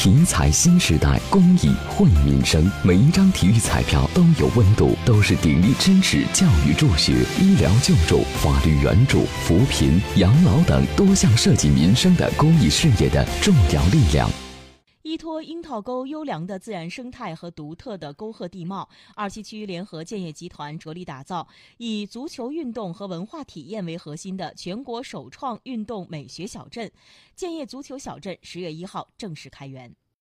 体彩新时代，公益惠民生。每一张体育彩票都有温度，都是鼎力支持、教育助学、医疗救助、法律援助、扶贫、养老等多项涉及民生的公益事业的重要力量。依托樱桃沟优良的自然生态和独特的沟壑地貌，二七区联合建业集团着力打造以足球运动和文化体验为核心的全国首创运动美学小镇——建业足球小镇。十月一号正式开园。